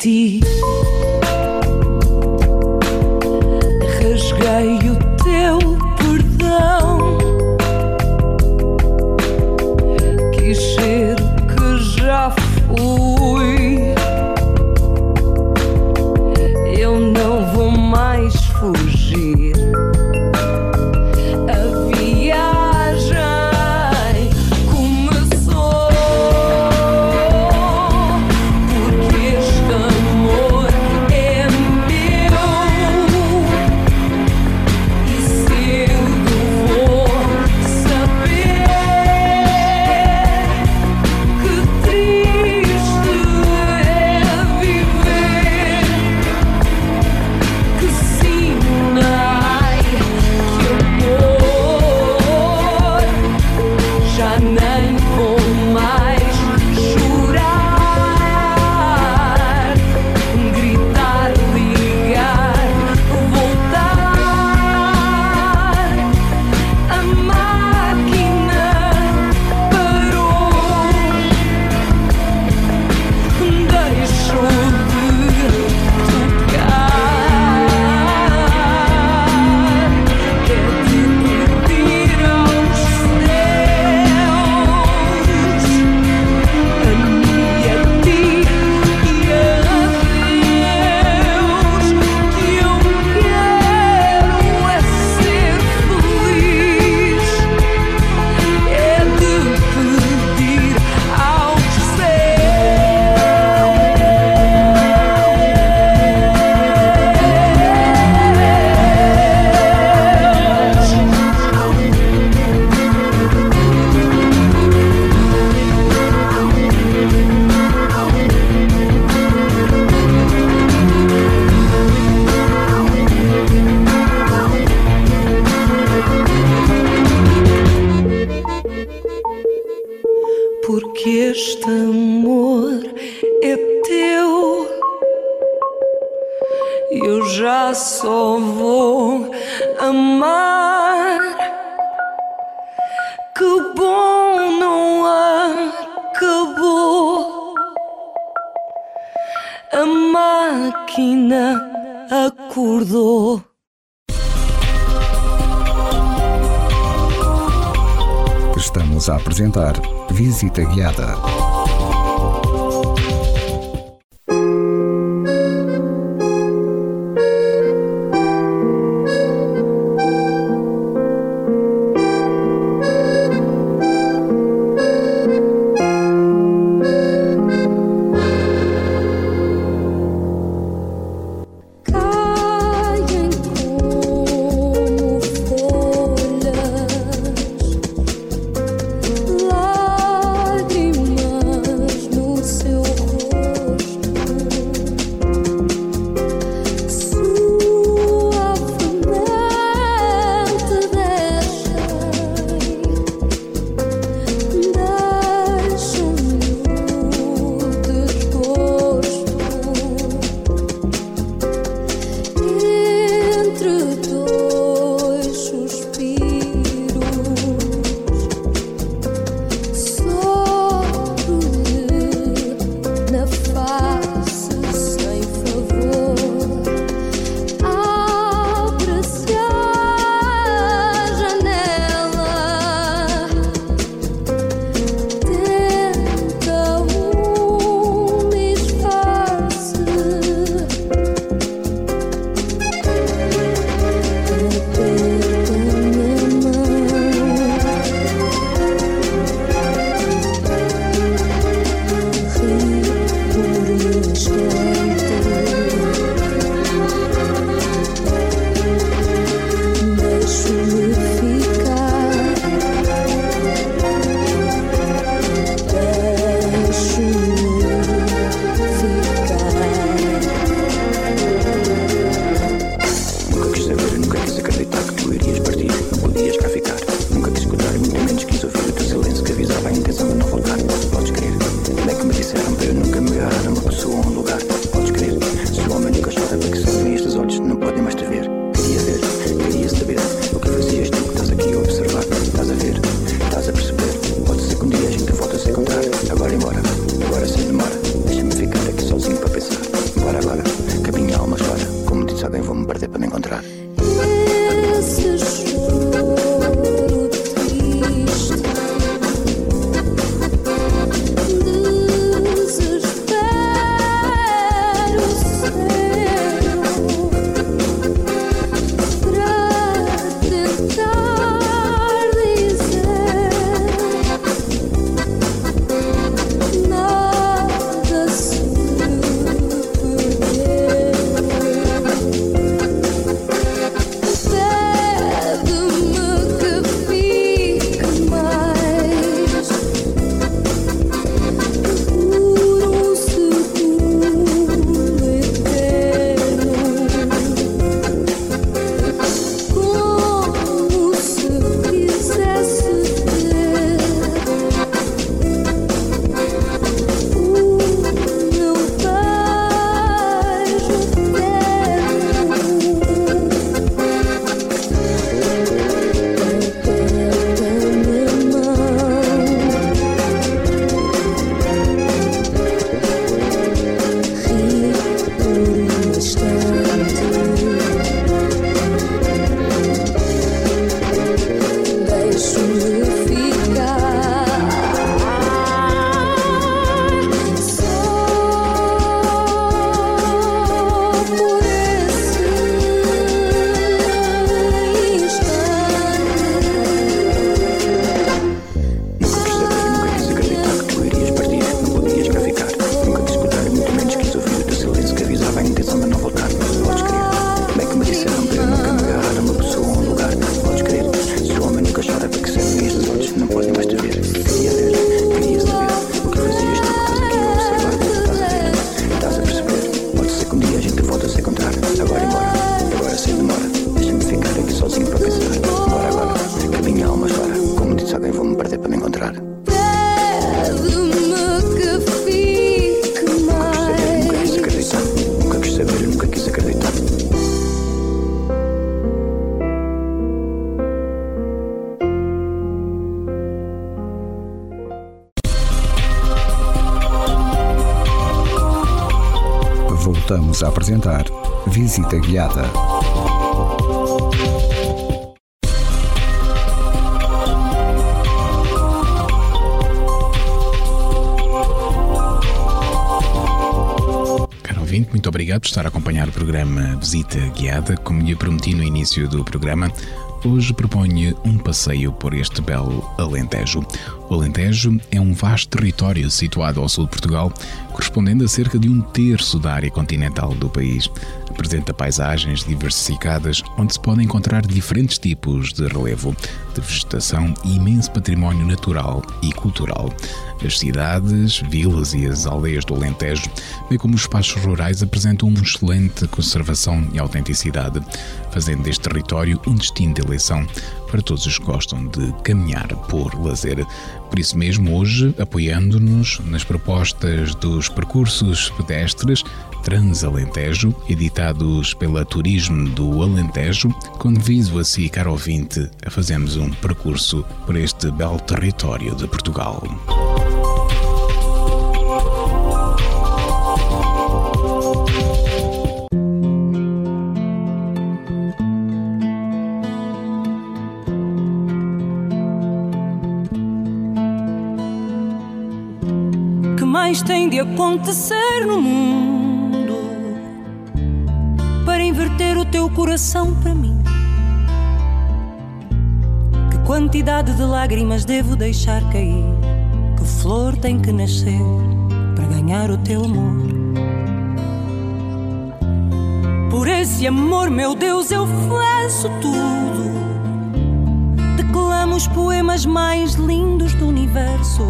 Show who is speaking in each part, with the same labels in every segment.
Speaker 1: Deep. visita guiada.
Speaker 2: Eu nunca me era uma pessoa ou um lugar.
Speaker 3: Visita Guiada.
Speaker 4: Caro ouvinte, muito obrigado por estar a acompanhar o programa Visita Guiada. Como lhe prometi no início do programa, hoje proponho um passeio por este belo Alentejo. O Alentejo é um vasto território situado ao sul de Portugal, correspondendo a cerca de um terço da área continental do país. Apresenta paisagens diversificadas, onde se podem encontrar diferentes tipos de relevo, de vegetação e imenso património natural e cultural. As cidades, vilas e as aldeias do Alentejo, bem como os espaços rurais, apresentam uma excelente conservação e autenticidade, fazendo deste território um destino de eleição para todos os que gostam de caminhar por lazer. Por isso mesmo, hoje, apoiando-nos nas propostas dos percursos pedestres Transalentejo, editados pela Turismo do Alentejo, convido a si, caro ouvinte, a fazermos um percurso por este belo território de Portugal.
Speaker 5: mais tem de acontecer no mundo para inverter o teu coração para mim? Que quantidade de lágrimas devo deixar cair? Que flor tem que nascer para ganhar o teu amor? Por esse amor, meu Deus, eu faço tudo. Declamo os poemas mais lindos do universo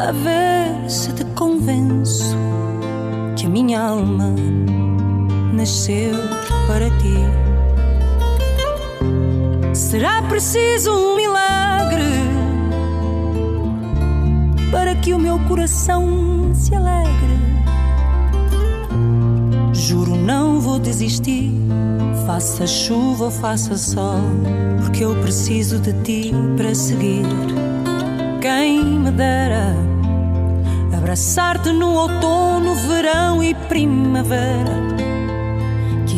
Speaker 5: a ver se te convenço que a minha alma nasceu para ti. Será preciso um milagre para que o meu coração se alegre. Juro, não vou desistir, faça chuva ou faça sol, porque eu preciso de ti para seguir. Quem me dera abraçar-te no outono, verão e primavera.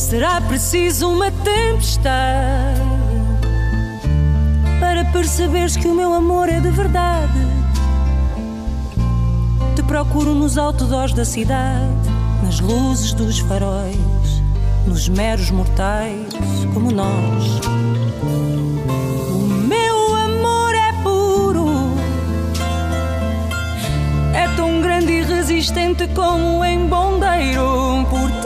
Speaker 5: Será preciso uma tempestade Para perceberes que o meu amor é de verdade Te procuro nos outdoors da cidade Nas luzes dos faróis nos meros mortais como nós. O meu amor é puro, é tão grande e resistente como em bondeiro. Por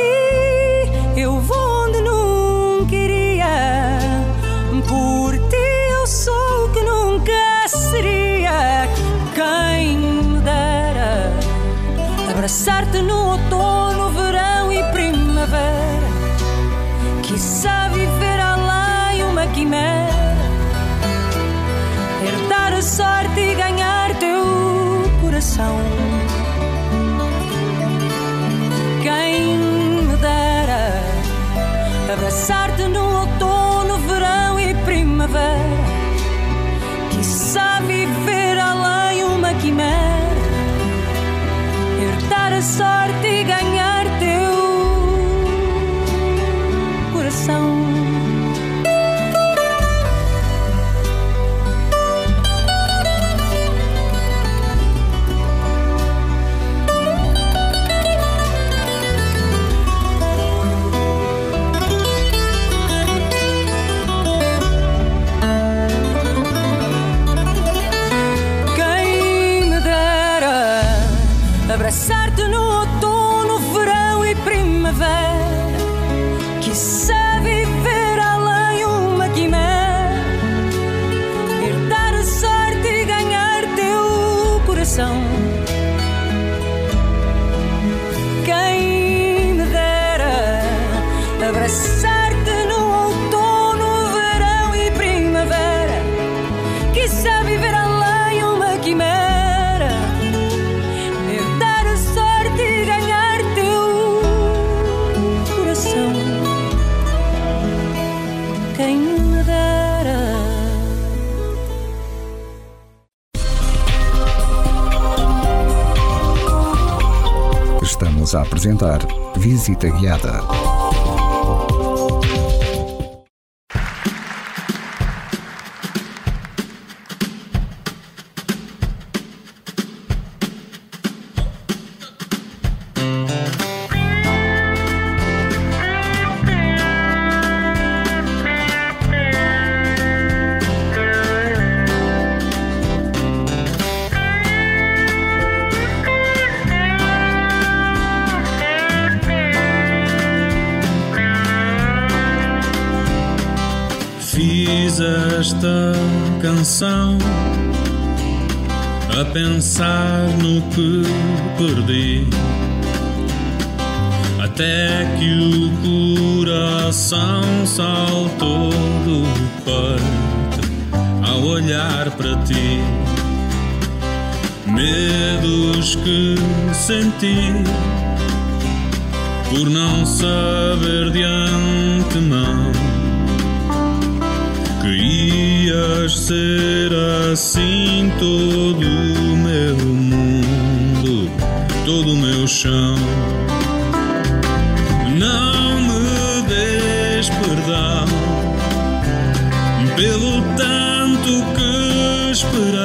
Speaker 3: Visita Guiada.
Speaker 6: Fiz esta canção a pensar no que perdi. Até que o coração saltou do peito ao olhar para ti. Medos que senti por não saber de antemão que ias ser assim todo o meu mundo, todo o meu chão. Não me des perdão pelo tanto que esperei.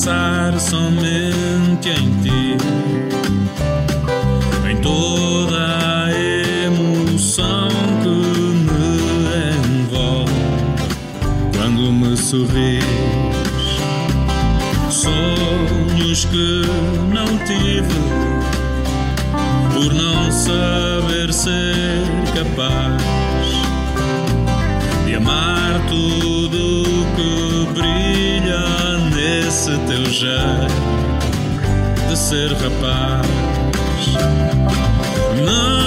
Speaker 6: Pensar somente em ti, em toda a emoção que me envolve quando me sorris. Sonhos que não tive por não saber ser capaz de amar tudo jeito de ser rapaz. Não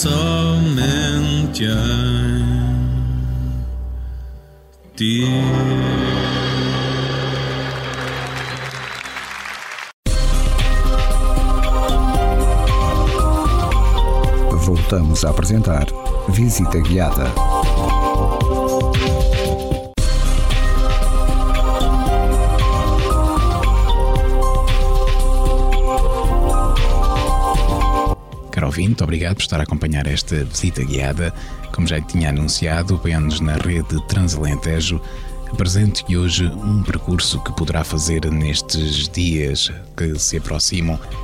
Speaker 6: somente em ti.
Speaker 3: voltamos a apresentar Visita Guiada.
Speaker 4: Ouvinte, obrigado por estar a acompanhar esta visita guiada. Como já tinha anunciado, apoiando-nos na rede Transalentejo, apresento-lhe hoje um percurso que poderá fazer nestes dias que se aproximam.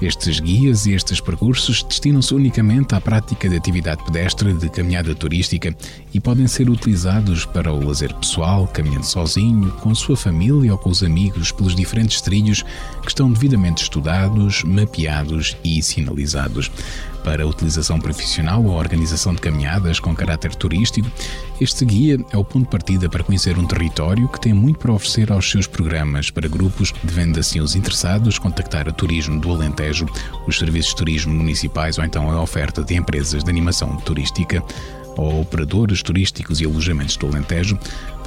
Speaker 4: Estes guias e estes percursos destinam-se unicamente à prática de atividade pedestre de caminhada turística e podem ser utilizados para o lazer pessoal, caminhando sozinho, com sua família ou com os amigos pelos diferentes trilhos que estão devidamente estudados, mapeados e sinalizados. Para utilização profissional ou organização de caminhadas com caráter turístico, este guia é o ponto de partida para conhecer um território que tem muito para oferecer aos seus programas. Para grupos, devendo assim os interessados contactar a Turismo do Alentejo, os serviços de turismo municipais ou então a oferta de empresas de animação turística ou operadores turísticos e alojamentos do Alentejo,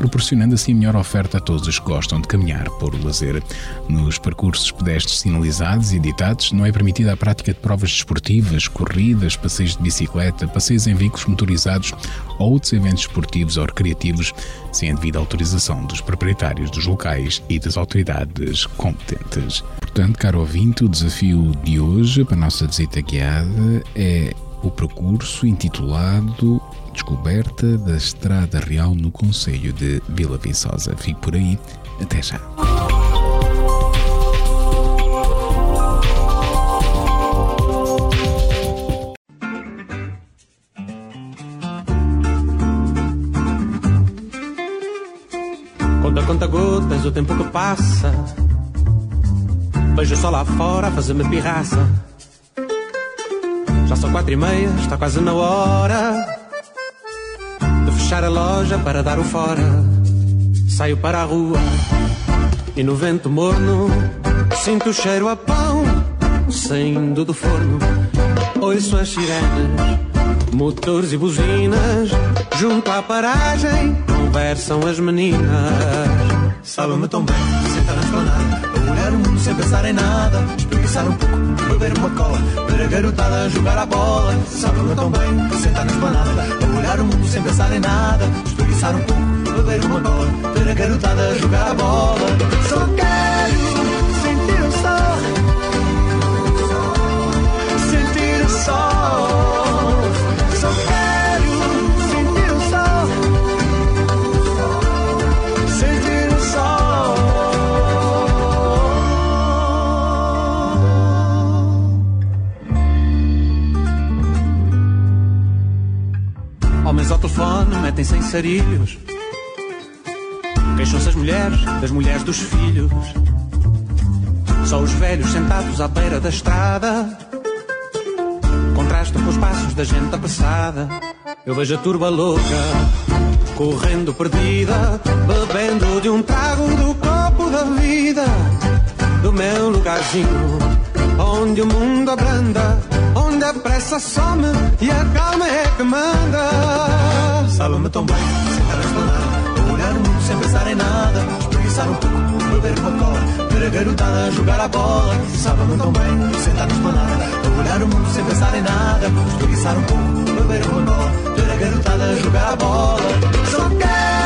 Speaker 4: proporcionando assim melhor oferta a todos os que gostam de caminhar por lazer. Nos percursos pedestres sinalizados e editados, não é permitida a prática de provas desportivas, corridas, passeios de bicicleta, passeios em veículos motorizados ou outros eventos esportivos ou recreativos, sem a devida autorização dos proprietários dos locais e das autoridades competentes. Portanto, caro ouvinte, o desafio de hoje para a nossa visita guiada é o percurso intitulado Descoberta da Estrada Real no Conselho de Vila Viçosa. Fique por aí, até já.
Speaker 7: Conta, conta gotas, o tempo que passa. Vejo só lá fora fazer-me pirraça. Já são quatro e meia, está quase na hora fechar a loja para dar o fora. Saio para a rua e no vento morno sinto o cheiro a pão saindo do forno. Ouço as sirenes, motores e buzinas. Junto à paragem conversam as meninas. Sabe-me tão bem, sentar na esplanada, a olhar o mundo sem pensar em nada, espreguiçar um pouco, beber uma cola, ver a garotada jogar a bola. Sabe-me tão bem, sentar na esplanada, a olhar o mundo sem pensar em nada, espreguiçar um pouco, beber uma cola, ver a garotada jogar a bola. Só quero sentir o sol, sentir o sol. Telefone metem-se em sarilhos. Queixam-se as mulheres das mulheres dos filhos. Só os velhos sentados à beira da estrada contrastam com os passos da gente apressada. Eu vejo a turba louca, correndo perdida, bebendo de um trago do copo da vida, do meu lugarzinho, onde o mundo abranda, onde a pressa some e a calma é que manda. Sabe-me tão bem, sentar na esplanada, olhar o mundo sem pensar em nada, espreguiçar um pouco, beber uma cola, ver a garotada jogar a bola. Sabe-me tão bem, sentar na esplanada, olhar o mundo sem pensar em nada, espreguiçar um pouco, beber uma cola, ver a garotada jogar a bola. Só quero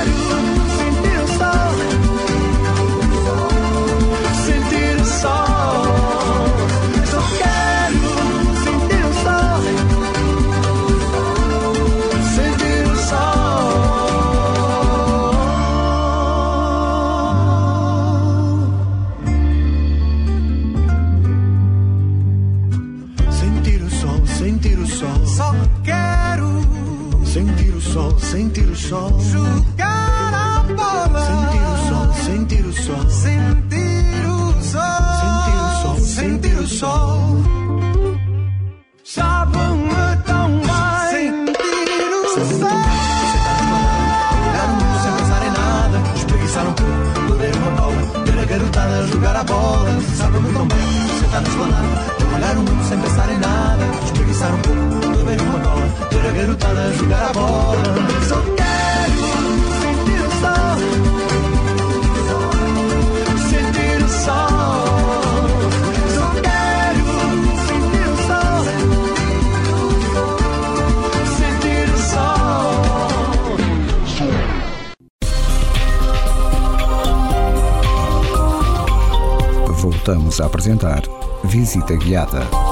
Speaker 3: Voltamos a apresentar Visita Guiada.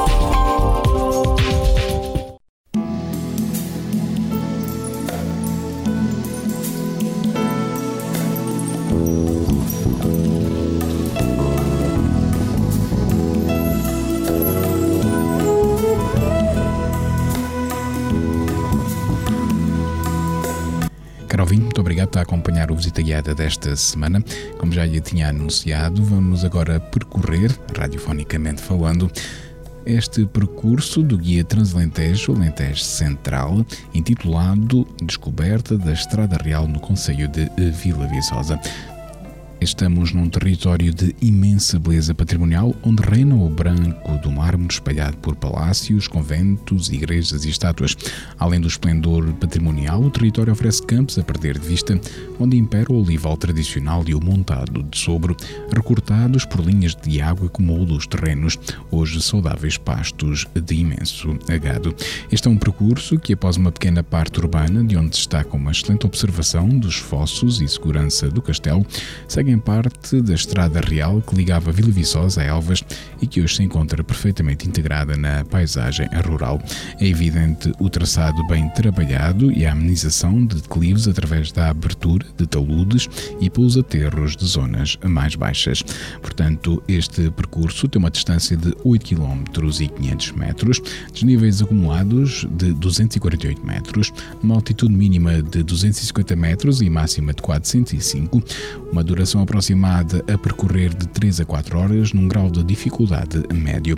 Speaker 4: Obrigado por acompanhar o Visita Guiada desta semana. Como já lhe tinha anunciado, vamos agora percorrer, radiofonicamente falando, este percurso do Guia Transalentejo Alentejo Central, intitulado Descoberta da Estrada Real no Conselho de Vila Viçosa. Estamos num território de imensa beleza patrimonial, onde reina o branco do mármore espalhado por palácios, conventos, igrejas e estátuas. Além do esplendor patrimonial, o território oferece campos a perder de vista, onde impera o olival tradicional e o montado de sobro, recortados por linhas de água que moldam os terrenos, hoje saudáveis pastos de imenso agado. Este é um percurso que, após uma pequena parte urbana, de onde destaca uma excelente observação dos fossos e segurança do castelo, segue em parte da estrada real que ligava Vila Viçosa a Elvas e que hoje se encontra perfeitamente integrada na paisagem rural. É evidente o traçado bem trabalhado e a amenização de declives através da abertura de taludes e pelos aterros de zonas mais baixas. Portanto, este percurso tem uma distância de 8 km e 500 metros, desníveis acumulados de 248 metros, uma altitude mínima de 250 metros e máxima de 405, uma duração aproximada a percorrer de 3 a 4 horas num grau de dificuldade médio.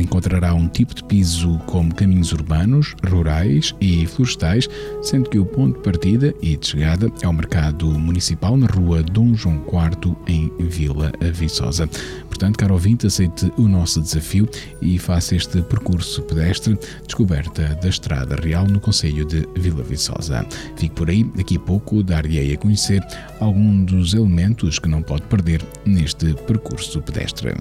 Speaker 4: Encontrará um tipo de piso como caminhos urbanos, rurais e florestais, sendo que o ponto de partida e de chegada é o mercado municipal na rua Dom João IV em Vila Viçosa. Portanto, caro ouvinte, aceite o nosso desafio e faça este percurso pedestre descoberta da Estrada Real no Conselho de Vila Viçosa. Fique por aí, daqui a pouco dar-lhe a conhecer algum dos elementos que não pode perder neste percurso pedestre.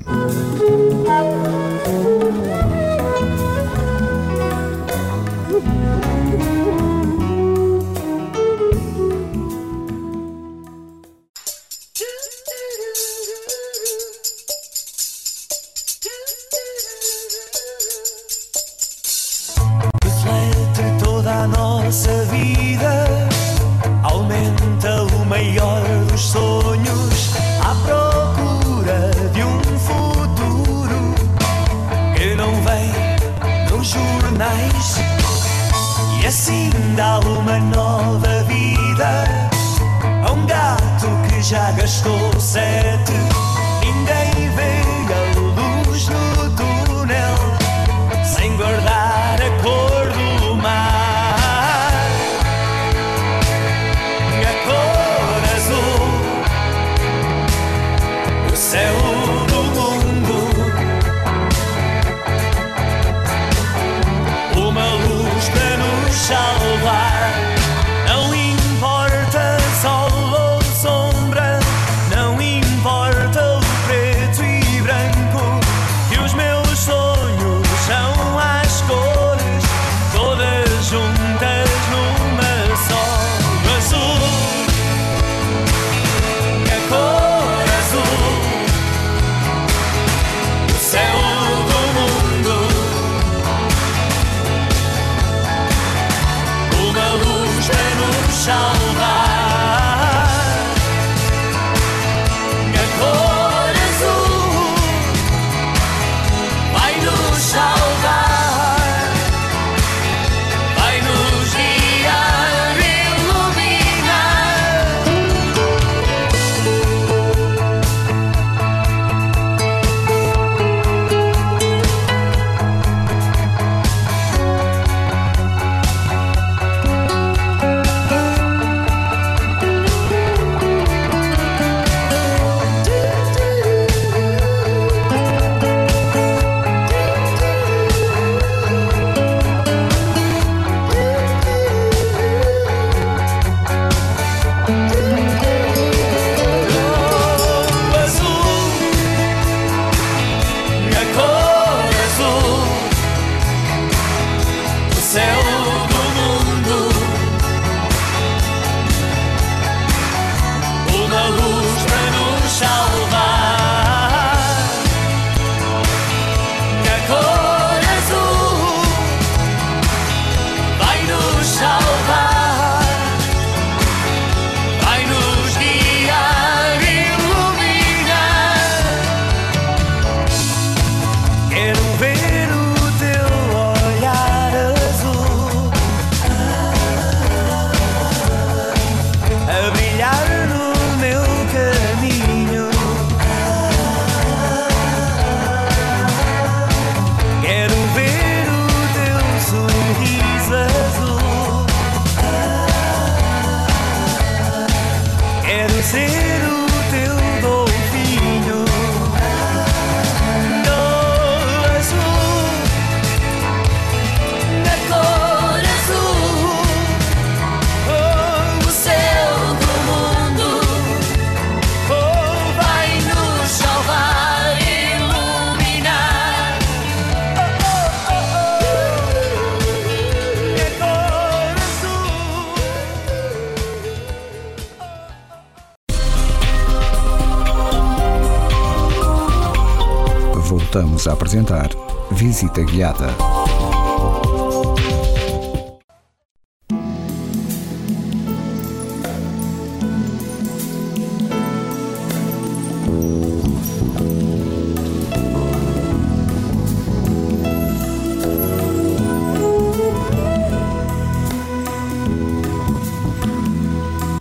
Speaker 8: A
Speaker 3: apresentar Visita Guiada.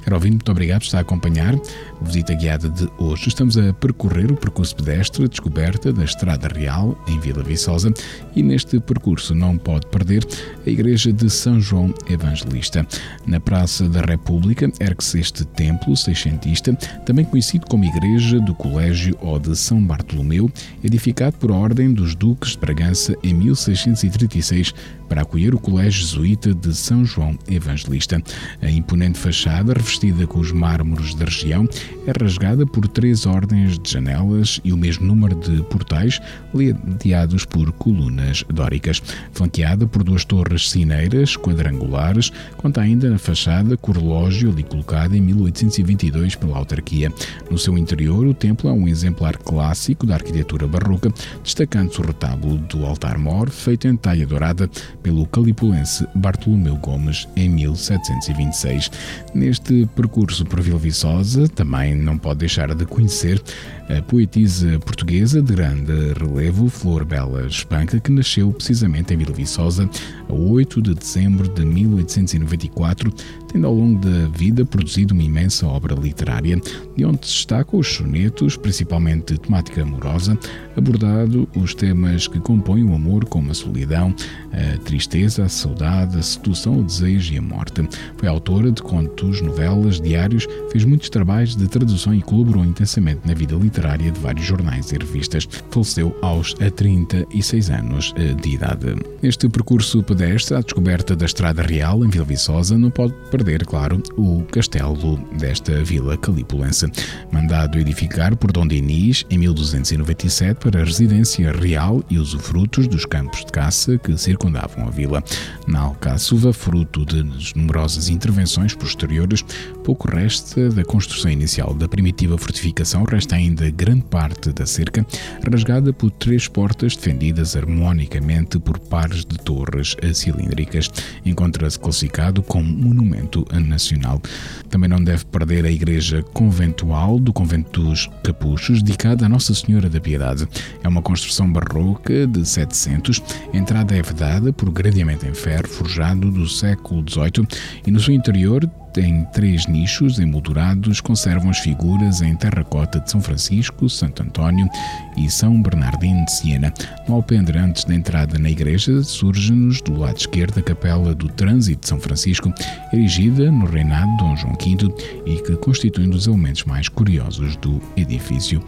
Speaker 4: Caro ouvinte, muito obrigado por estar a acompanhar visita guiada de hoje. Estamos a percorrer o percurso pedestre descoberta da Estrada Real, em Vila Viçosa, e neste percurso não pode perder a Igreja de São João Evangelista. Na Praça da República ergue-se este templo seiscentista, também conhecido como Igreja do Colégio ou de São Bartolomeu, edificado por ordem dos Duques de Bragança em 1636 para acolher o Colégio Jesuíta de São João Evangelista. A imponente fachada, revestida com os mármores da região, é rasgada por três ordens de janelas e o mesmo número de portais, ladeados por colunas dóricas. Flanqueada por duas torres sineiras quadrangulares, conta ainda na fachada com o relógio ali colocado em 1822 pela autarquia. No seu interior, o templo é um exemplar clássico da arquitetura barroca, destacando-se o retábulo do altar-mor, feito em talha dourada pelo calipulense Bartolomeu Gomes em 1726. Neste percurso por Vila Viçosa, também não pode deixar de conhecer a poetisa portuguesa de grande relevo, Flor Bela Espanca, que nasceu precisamente em Vila Viçosa a 8 de dezembro de 1894, tendo ao longo da vida produzido uma imensa obra literária, de onde se destacam os sonetos, principalmente de temática amorosa, abordado os temas que compõem o amor como a solidão, a tristeza, a saudade, a sedução, o desejo e a morte. Foi autora de contos, novelas, diários, fez muitos trabalhos de tradução e colaborou intensamente na vida literária de vários jornais e revistas. Faleceu aos 36 anos de idade. Este percurso pedestre à descoberta da Estrada Real em Vila Viçosa não pode perder, claro, o castelo desta vila calipulense, mandado edificar por Dom Denis em 1297 para a residência real e usufrutos dos campos de caça que circundavam a vila. Na Alcáçova, fruto de numerosas intervenções posteriores, pouco resta da construção inicial da primitiva fortificação, resta ainda grande parte da cerca, rasgada por três portas defendidas harmonicamente por pares de torres cilíndricas. Encontra-se classificado como monumento nacional. Também não deve perder a igreja conventual do convento dos Capuchos, dedicada a Nossa Senhora da Piedade. É uma construção barroca de 700, a entrada é vedada por gradeamento em ferro forjado do século XVIII e no seu interior tem três nichos emoldurados, conservam as figuras em terracota de São Francisco, Santo António e São Bernardino de Siena. No alpendre antes da entrada na igreja, surge-nos do lado esquerdo a capela do Trânsito de São Francisco, erigida no reinado de Dom João V e que constitui um dos elementos mais curiosos do edifício.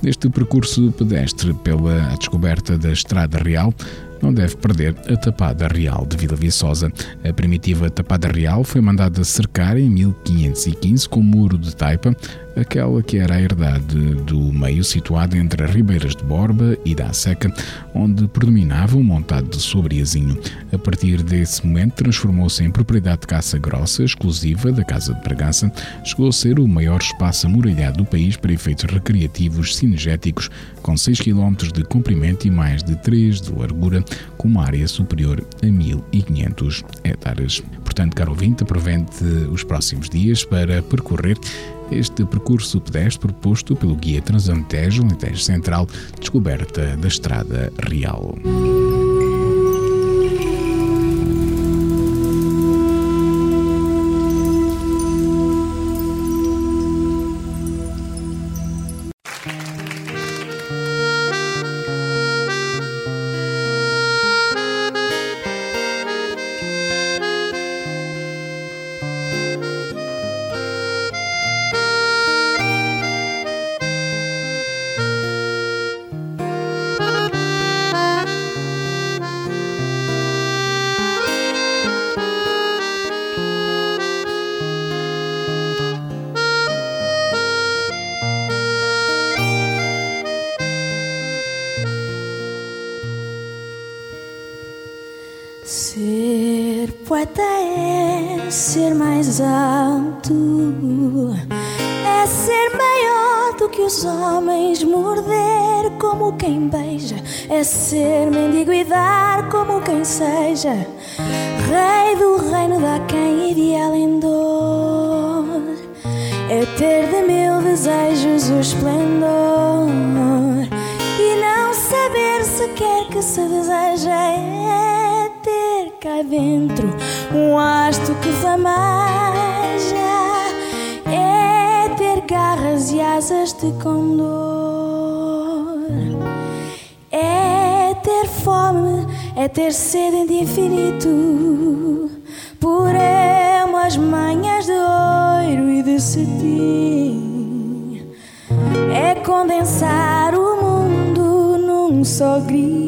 Speaker 4: Neste percurso pedestre pela descoberta da Estrada Real, não deve perder a Tapada Real de Vila Viçosa. A primitiva Tapada Real foi mandada cercar em 1515 com o muro de taipa, aquela que era a herdade do meio situada entre as Ribeiras de Borba e da Seca, onde predominava um montado de sobriazinho. A partir desse momento transformou-se em propriedade de caça grossa, exclusiva da Casa de Bragança, chegou a ser o maior espaço amuralhado do país para efeitos recreativos cinegéticos, com 6 km de comprimento e mais de 3 de largura, com uma área superior a 1500 hectares. Portanto, caro ouvinte, aproveite os próximos dias para percorrer este percurso pedestre proposto pelo Guia Transantejo Alentejo Central, descoberta da Estrada Real.
Speaker 9: Poeta é ser mais alto, é ser maior do que os homens morder como quem beija, é ser mendigo e dar como quem seja, rei do reino da quem ideal em dor, é ter de mil desejos o esplendor. E não saber sequer que se deseja é cá dentro um hasto que flameja garras e asas de condor. É ter fome, é ter sede de infinito, por umas manhãs de ouro e de cetim. É condensar o mundo num só grito.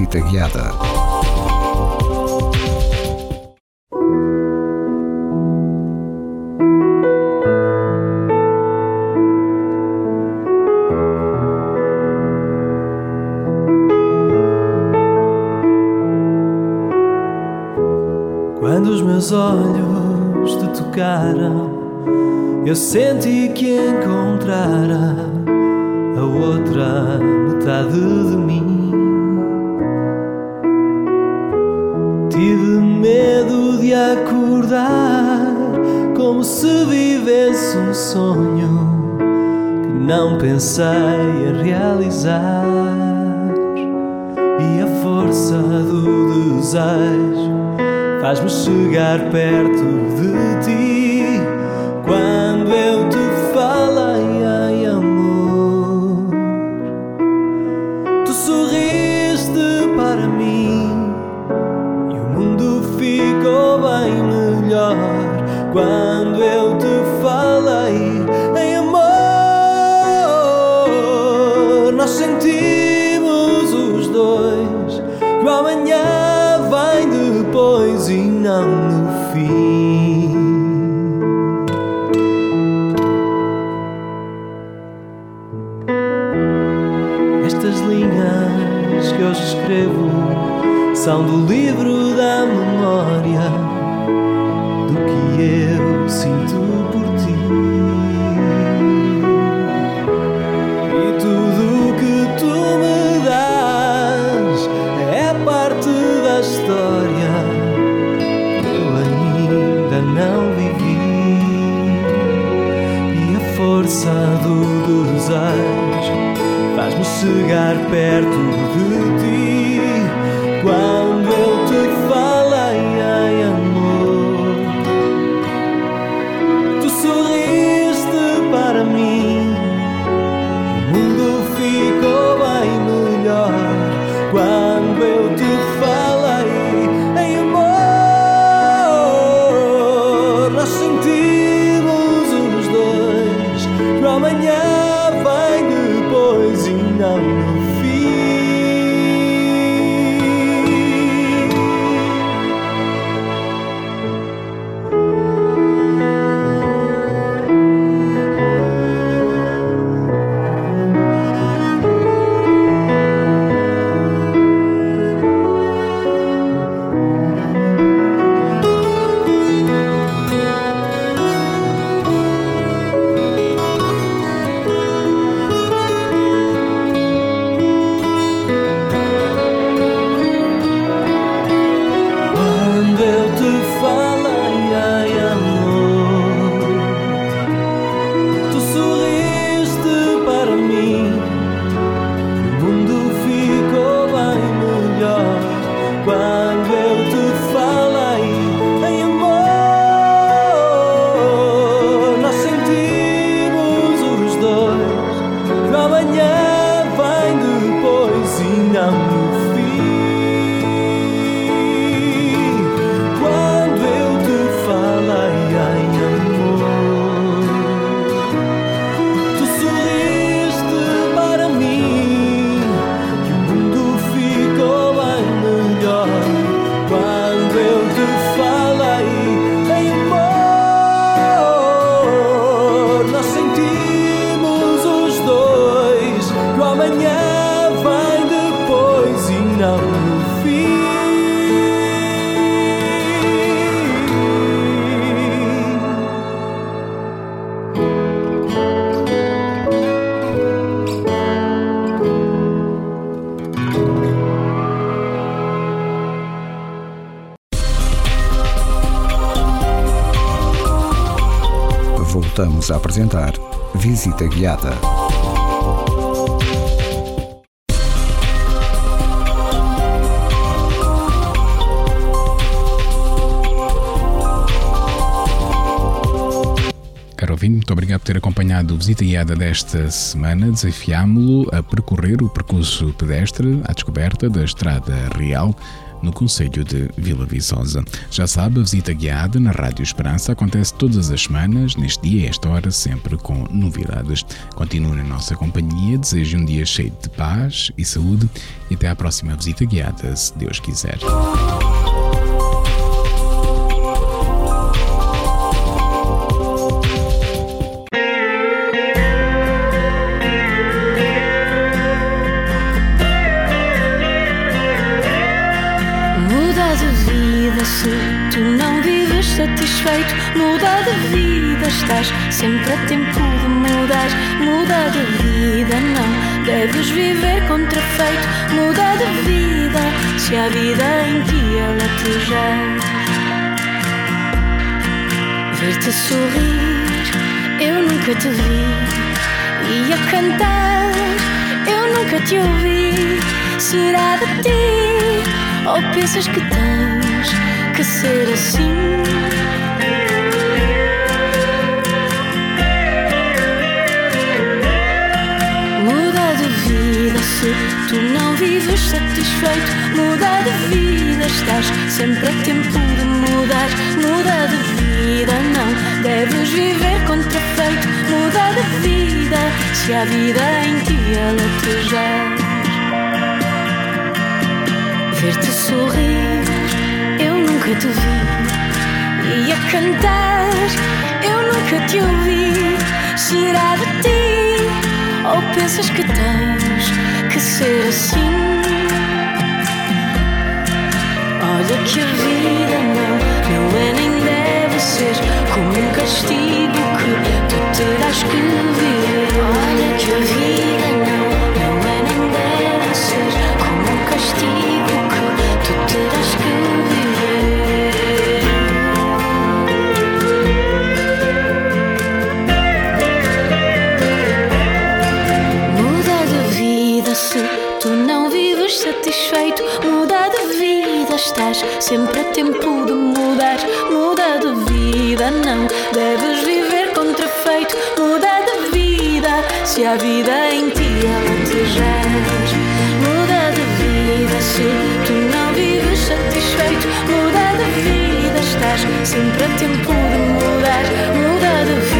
Speaker 3: Visita Guiada.
Speaker 10: Desejo. Faz-me chegar perto de
Speaker 3: Voltamos a apresentar Visita Guiada.
Speaker 4: Caro ouvinte, muito obrigado por ter acompanhado o Visita Guiada desta semana. Desafiámo-lo a percorrer o percurso pedestre à descoberta da Estrada Real no Conselho de Vila Viçosa. Já sabe, a visita guiada na Rádio Esperança acontece todas as semanas, neste dia e esta hora, sempre com novidades. Continue na nossa companhia, desejo um dia cheio de paz e saúde e até à próxima visita guiada, se Deus quiser.
Speaker 5: Satisfeito. Muda de vida, estás sempre a tempo de mudar. Muda de vida, não deves viver contrafeito. Muda de vida, se a vida em ti ela te gera. Ver-te sorrir, eu nunca te vi. E a cantar, eu nunca te ouvi. será de ti? Ou pensas que tens que ser assim? Vida se tu não vives satisfeito. Muda de vida, estás sempre a tempo de mudar. Muda de vida, não deves viver contrafeito. Muda de vida, se a vida em ti aletejar. Ver-te sorrir, eu nunca te vi. E a cantar, eu nunca te ouvi. Será de ti? Ou pensas que tens que ser assim? Olha que a vida não, não é nem deve ser como um castigo que tu terás que viver. Olha que a vida estás sempre a tempo de mudar. Muda de vida, não deves viver contrafeito. Muda de vida, se a vida em ti aletejar. Muda de vida, se tu não vives satisfeito. Muda de vida, estás sempre a tempo de mudar. Muda de vida,